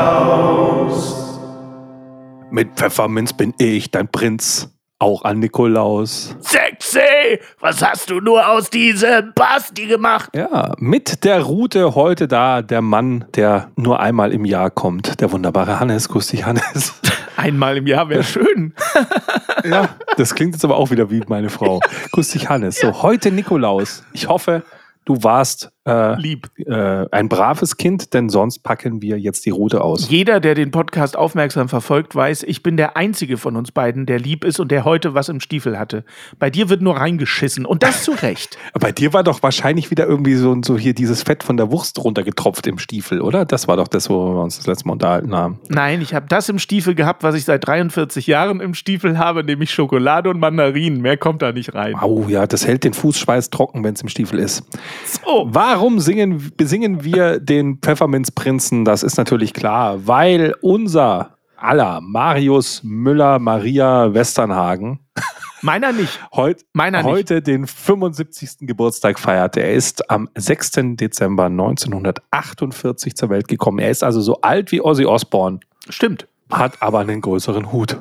Claus. Mit Pfefferminz bin ich dein Prinz. Auch an Nikolaus. Sexy! Was hast du nur aus diesem Basti gemacht? Ja, mit der Route heute da der Mann, der nur einmal im Jahr kommt. Der wunderbare Hannes. Grüß dich, Hannes. Einmal im Jahr wäre schön. ja, das klingt jetzt aber auch wieder wie meine Frau. Grüß dich, Hannes. So, heute Nikolaus. Ich hoffe, du warst äh, Lieb. äh, ein braves Kind, denn sonst packen wir jetzt die Route aus. Jeder, der den Podcast aufmerksam verfolgt, weiß, ich bin der einzige von uns beiden, der lieb ist und der heute was im Stiefel hatte. Bei dir wird nur reingeschissen und das zu Recht. Bei dir war doch wahrscheinlich wieder irgendwie so, so hier dieses Fett von der Wurst runtergetropft im Stiefel, oder? Das war doch das, wo wir uns das letzte Mal unterhalten haben. Nein, ich habe das im Stiefel gehabt, was ich seit 43 Jahren im Stiefel habe, nämlich Schokolade und Mandarinen. Mehr kommt da nicht rein. Au, ja, das hält den Fußschweiß trocken, wenn es im Stiefel ist. So. Warum singen, besingen wir den Pfefferminzprinzen? Das ist natürlich klar, weil unser aller Marius Müller Maria Westernhagen Meiner nicht. heut, Meiner nicht. heute den 75. Geburtstag feiert. Er ist am 6. Dezember 1948 zur Welt gekommen. Er ist also so alt wie Ozzy Osbourne, Stimmt. hat aber einen größeren Hut.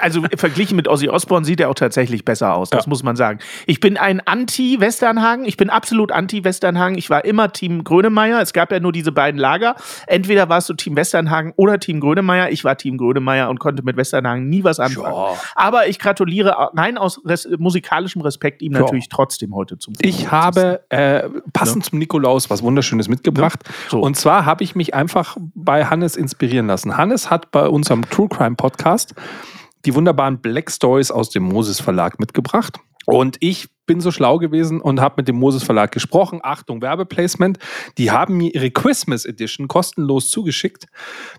Also verglichen mit Ozzy Osbourne sieht er auch tatsächlich besser aus, das Ja. muss man sagen. Ich bin ein Anti-Westernhagen, ich bin absolut Anti-Westernhagen. Ich war immer Team Grönemeyer. Es gab ja nur diese beiden Lager. Entweder warst du Team Westernhagen oder Team Grönemeyer. Ich war Team Grönemeyer und konnte mit Westernhagen nie was anfangen. Ja. Aber ich gratuliere rein aus res musikalischem Respekt ihm Ja. natürlich trotzdem heute zum Ich habe äh, passend zum Nikolaus was Wunderschönes mitgebracht. So. Und zwar habe ich mich einfach bei Hannes inspirieren lassen. Hannes hat bei unserem True Crime Podcast die wunderbaren Black Stories aus dem Moses Verlag mitgebracht. Und ich bin so schlau gewesen und habe mit dem Moses Verlag gesprochen. Achtung, Werbeplacement. Die haben mir ihre Christmas Edition kostenlos zugeschickt.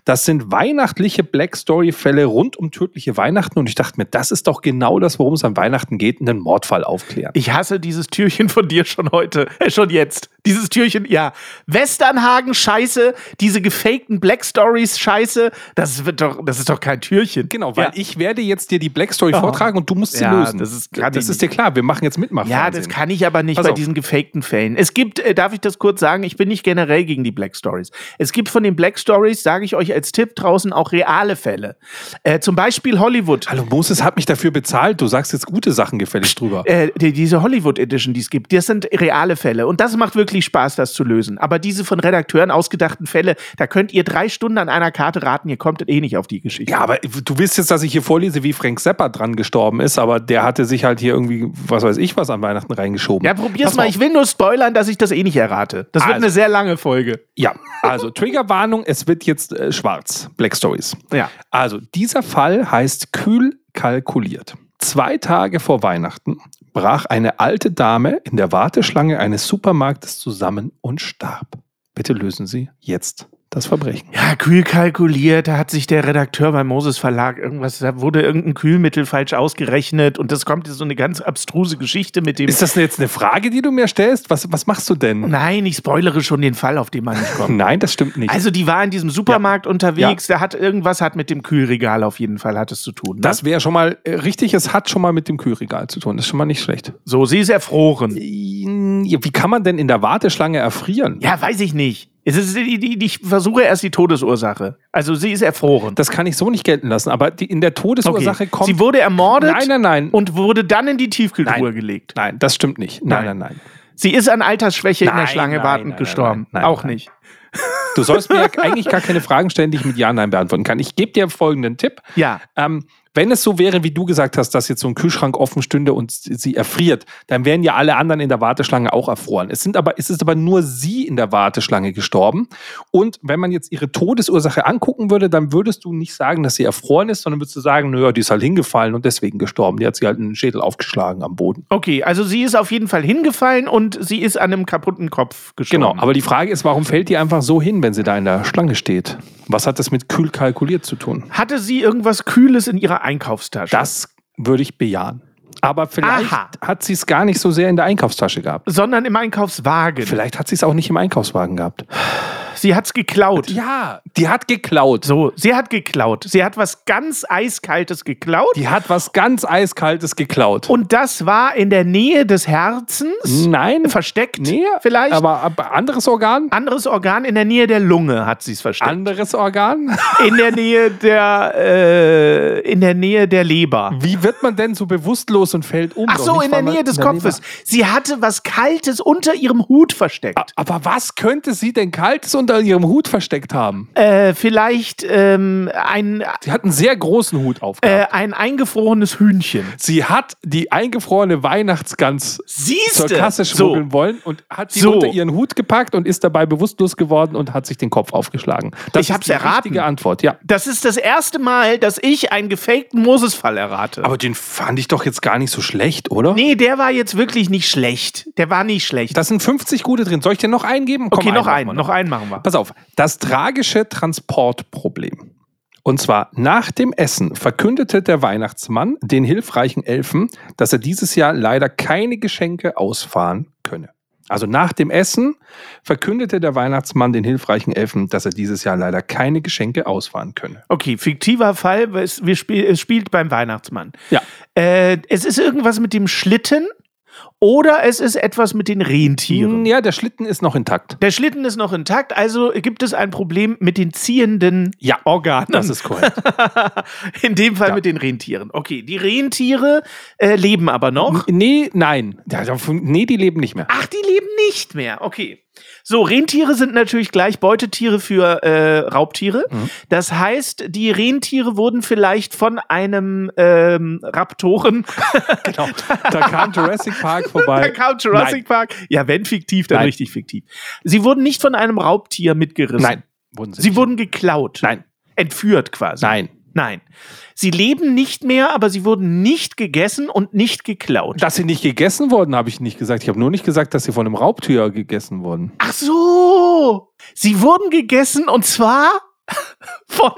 Das sind weihnachtliche Black Story Fälle rund um tödliche Weihnachten. Und ich dachte mir, das ist doch genau das, worum es an Weihnachten geht, einen Mordfall aufklären. Ich hasse dieses Türchen von dir schon heute, äh, schon jetzt. Dieses Türchen, ja. Westernhagen, scheiße. Diese gefakten Black Stories, scheiße. Das wird doch, das ist doch kein Türchen. Genau, weil ja. ich werde jetzt dir die Black Story vortragen und du musst sie Ja, lösen. das ist- das ist dir klar. Wir machen jetzt Ja, das kann ich aber nicht Pass bei diesen gefakten Fällen. Es gibt, äh, darf ich das kurz sagen, ich bin nicht generell gegen die Black Stories. Es gibt von den Black Stories, sage ich euch als Tipp draußen, auch reale Fälle. Äh, zum Beispiel Hollywood. Hallo, Moses hat mich dafür bezahlt. Du sagst jetzt gute Sachen gefällig drüber. Äh, die, diese Hollywood Edition, die es gibt, das sind reale Fälle. Und das macht wirklich Spaß, das zu lösen. Aber diese von Redakteuren ausgedachten Fälle, da könnt ihr drei Stunden an einer Karte raten, ihr kommt eh nicht auf die Geschichte. Ja, aber du willst jetzt, dass ich hier vorlese, wie Frank Zappa dran gestorben ist, aber der hatte sich halt hier irgendwie, was weiß ich, was an Weihnachten reingeschoben. Ja, probier's Pass mal. auf. Ich will nur spoilern, dass ich das eh nicht errate. Das wird Also. eine sehr lange Folge. Ja, also Triggerwarnung, es wird jetzt äh, schwarz. Black Stories. Ja. Also, dieser Fall heißt kühl kalkuliert. Zwei Tage vor Weihnachten brach eine alte Dame in der Warteschlange eines Supermarktes zusammen und starb. Bitte lösen Sie jetzt das Verbrechen. Ja, kühl kalkuliert, da hat sich der Redakteur beim Moses Verlag irgendwas, da wurde irgendein Kühlmittel falsch ausgerechnet und das kommt jetzt so eine ganz abstruse Geschichte mit dem. Ist das jetzt eine Frage, die du mir stellst? Was, was machst du denn? Nein, ich spoilere schon den Fall, auf den man nicht kommt. Nein, das stimmt nicht. Also die war in diesem Supermarkt unterwegs, da hat irgendwas hat mit dem Kühlregal auf jeden Fall hat es zu tun. Ne? das wäre schon mal äh, richtig, es hat schon mal mit dem Kühlregal zu tun. Das ist schon mal nicht schlecht. so, sie ist erfroren. Ja, Wie kann man denn in der Warteschlange erfrieren? Ja, weiß ich nicht. Es ist, ich versuche erst die Todesursache. Also sie ist erfroren. Das kann ich so nicht gelten lassen, aber die, in der Todesursache kommt. Sie wurde ermordet Nein, nein, nein. und wurde dann in die Tiefkühltruhe Nein. gelegt. Nein, das stimmt nicht. Nein, nein, Nein. nein. Sie ist an Altersschwäche in der Nein, Schlange nein, wartend nein, gestorben. nein, nein, Auch nein. nicht. Du sollst mir eigentlich gar keine Fragen stellen, die ich mit Ja, Nein beantworten kann. Ich gebe dir folgenden Tipp. Ja. Ähm, wenn es so wäre, wie du gesagt hast, dass jetzt so ein Kühlschrank offen stünde und sie erfriert, dann wären ja alle anderen in der Warteschlange auch erfroren. Es, sind aber, es ist aber nur sie in der Warteschlange gestorben. Und wenn man jetzt ihre Todesursache angucken würde, dann würdest du nicht sagen, dass sie erfroren ist, sondern würdest du sagen, naja, die ist halt hingefallen und deswegen gestorben. Die hat sie halt einen Schädel aufgeschlagen am Boden. Okay, also sie ist auf jeden Fall hingefallen und sie ist an einem kaputten Kopf gestorben. Genau, aber die Frage ist, warum fällt die einfach so hin, wenn sie da in der Schlange steht? Was hat das mit kühl kalkuliert zu tun? Hatte sie irgendwas Kühles in ihrer Einkaufstasche? Das würde ich bejahen. Aber vielleicht Aha. hat sie es gar nicht so sehr in der Einkaufstasche gehabt. Sondern im Einkaufswagen. Vielleicht hat sie es auch nicht im Einkaufswagen gehabt. Sie hat's geklaut. Ja, die hat geklaut. So, sie hat geklaut. Sie hat was ganz Eiskaltes geklaut. Die hat was ganz Eiskaltes geklaut. Und das war in der Nähe des Herzens. Nein, Versteckt nee, vielleicht. Aber, aber anderes Organ? anderes Organ in der Nähe der Lunge hat sie es versteckt. Anderes Organ? in der Nähe der äh, in der Nähe der Leber. Wie wird man denn so bewusstlos und fällt um? Ach so, in der Nähe des der Kopfes. Leber- Sie hatte was Kaltes unter ihrem Hut versteckt. Aber was könnte sie denn Kaltes unter ihrem Hut versteckt haben? Äh, vielleicht ähm, ein, Sie hat einen sehr großen Hut auf. äh, ein eingefrorenes Hühnchen. Sie hat die eingefrorene Weihnachtsgans Siehste? zur Kasse So. schmuggeln wollen und hat sie So. unter ihren Hut gepackt und ist dabei bewusstlos geworden und hat sich den Kopf aufgeschlagen. Das Ich hab's ist die erraten. richtige Antwort, ja. Das ist das erste Mal, dass ich einen gefakten Moses-Fall errate. Aber den fand ich doch jetzt gar nicht so schlecht, oder? nee, der war jetzt wirklich nicht schlecht. Der war nicht schlecht. Da sind 50 gute drin. Soll ich dir noch eingeben? Komm, okay, noch einen. Noch einen machen wir. Pass auf, das tragische Transportproblem. Und zwar nach dem Essen verkündete der Weihnachtsmann den hilfreichen Elfen, dass er dieses Jahr leider keine Geschenke ausfahren könne. Also nach dem Essen verkündete der Weihnachtsmann den hilfreichen Elfen, dass er dieses Jahr leider keine Geschenke ausfahren könne. Okay, fiktiver Fall. Es, spiel, es spielt beim Weihnachtsmann. Ja. Äh, es ist irgendwas mit dem Schlitten oder es ist etwas mit den Rentieren. Ja, der Schlitten ist noch intakt. Der Schlitten ist noch intakt, also gibt es ein Problem mit den ziehenden Ja, Organen. Das ist korrekt. In dem Fall Ja. mit den Rentieren. Okay, die Rentiere äh, leben aber noch. nee, nein. Nee, die leben nicht mehr. Ach, die leben nicht mehr. Okay. So, Rentiere sind natürlich gleich Beutetiere für äh, Raubtiere. Mhm. Das heißt, die Rentiere wurden vielleicht von einem ähm, Raptoren. Genau. Da kam Jurassic Park da vorbei. kam Jurassic Park. Ja, wenn fiktiv, dann Nein. richtig fiktiv. Sie wurden nicht von einem Raubtier mitgerissen. Nein, wurden sie, Sie nicht. wurden geklaut. Nein, Entführt quasi. nein. Nein. Sie leben nicht mehr, aber sie wurden nicht gegessen und nicht geklaut. Dass sie nicht gegessen wurden, habe ich nicht gesagt. Ich habe nur nicht gesagt, dass sie von einem Raubtier gegessen wurden. Ach so. Sie wurden gegessen und zwar von,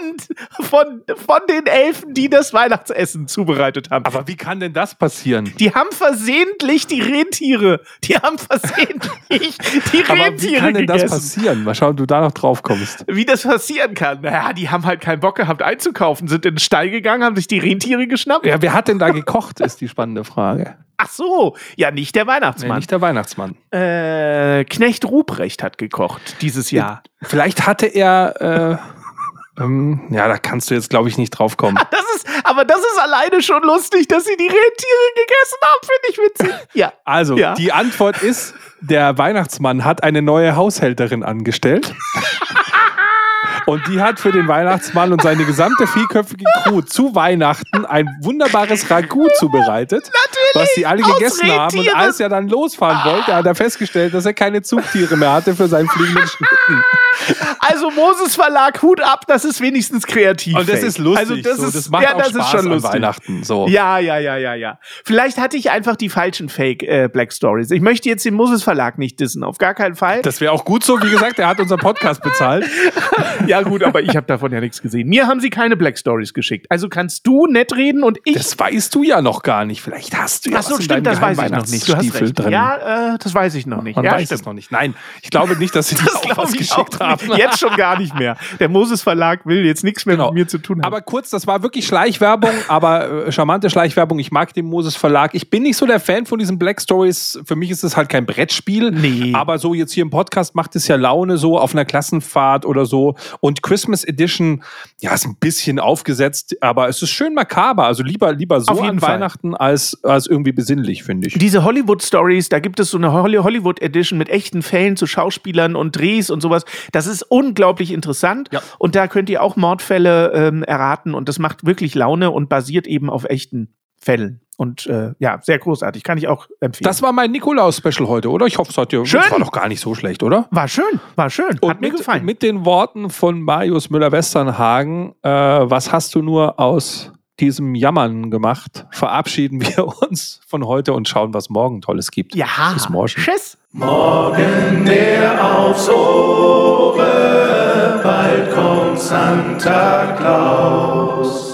von, von den Elfen, die das Weihnachtsessen zubereitet haben. Aber wie kann denn das passieren? Die haben versehentlich die Rentiere, die haben versehentlich die Aber wie Rentiere kann denn das gegessen. passieren? Mal schauen, ob du da noch drauf kommst. Wie das passieren kann. Naja, die haben halt keinen Bock gehabt einzukaufen, sind in den Stall gegangen, haben sich die Rentiere geschnappt. Ja, wer hat denn da gekocht, ist die spannende Frage. Ach so, ja, nicht der Nee, Weihnachtsmann. nicht der Weihnachtsmann. äh, Knecht Ruprecht hat gekocht dieses Jahr. Vielleicht hatte er. Äh, ähm, ja, da kannst du jetzt, glaube ich, nicht drauf kommen. Das ist, aber das ist alleine schon lustig, dass sie die Rentiere gegessen haben, finde ich witzig. Ja. Also, Ja. die Antwort ist: Der Weihnachtsmann hat eine neue Haushälterin angestellt. Und die hat für den Weihnachtsmann und seine gesamte vierköpfige Crew zu Weihnachten ein wunderbares Ragout zubereitet, was die alle gegessen haben. Und als er dann losfahren wollte, hat er festgestellt, dass er keine Zugtiere mehr hatte für seinen fliegenden Schlitten. Also Moses Verlag, Hut ab, das ist wenigstens kreativ. Und das ey. ist lustig. Also das so. ist, das macht ja, auch das Spaß ist schon an lustig. Weihnachten. So. Ja, ja, ja, ja, ja. Vielleicht hatte ich einfach die falschen Fake äh, Black Stories. Ich möchte jetzt den Moses Verlag nicht dissen, auf gar keinen Fall. Das wäre auch gut so. Wie gesagt, er hat unseren Podcast bezahlt. ja gut, aber ich habe davon ja nichts gesehen. Mir haben sie keine Black Stories geschickt. Also kannst du nett reden und ich. Das weißt du ja noch gar nicht. Vielleicht hast du ja Ach so, was in stimmt, deinem das weiß ich noch nicht. Du hast recht. drin. Ja, äh, das weiß ich noch nicht. Man ja, weiß stimmt. es noch nicht. Nein, ich glaube nicht, dass sie dir auch glaub was ich geschickt auch haben. Jetzt schon gar nicht mehr. Der Moses Verlag will jetzt nichts mehr Genau. mit mir zu tun haben. Aber kurz, das war wirklich Schleichwerbung, aber äh, charmante Schleichwerbung. Ich mag den Moses Verlag. Ich bin nicht so der Fan von diesen Black Stories. Für mich ist es halt kein Brettspiel. Nee. Aber so jetzt hier im Podcast macht es ja Laune, so auf einer Klassenfahrt oder so. Und Christmas Edition, ja, ist ein bisschen aufgesetzt, aber es ist schön makaber. Also lieber, lieber so an Fall. Weihnachten als, als irgendwie besinnlich, finde ich. Diese Hollywood-Stories, da gibt es so eine Holly- Hollywood-Edition mit echten Fällen zu Schauspielern und Drehs und sowas. Das ist unglaublich interessant. Ja. Und da könnt ihr auch Mordfälle ähm, erraten und das macht wirklich Laune und basiert eben auf echten Fällen. Und äh, ja, sehr großartig. Kann ich auch empfehlen. Das war mein Nikolaus-Special heute, oder? Ich hoffe, es hat dir. Schön. Das war doch gar nicht so schlecht, oder? war schön, war schön. Und Hat mir mit, gefallen. mit den Worten von Marius Müller-Westernhagen, äh, was hast du nur aus diesem Jammern gemacht, verabschieden wir uns von heute und schauen, was morgen Tolles gibt. ja, Bis morgen. Tschüss. Morgen der aufs Ohre, bald kommt Santa Claus.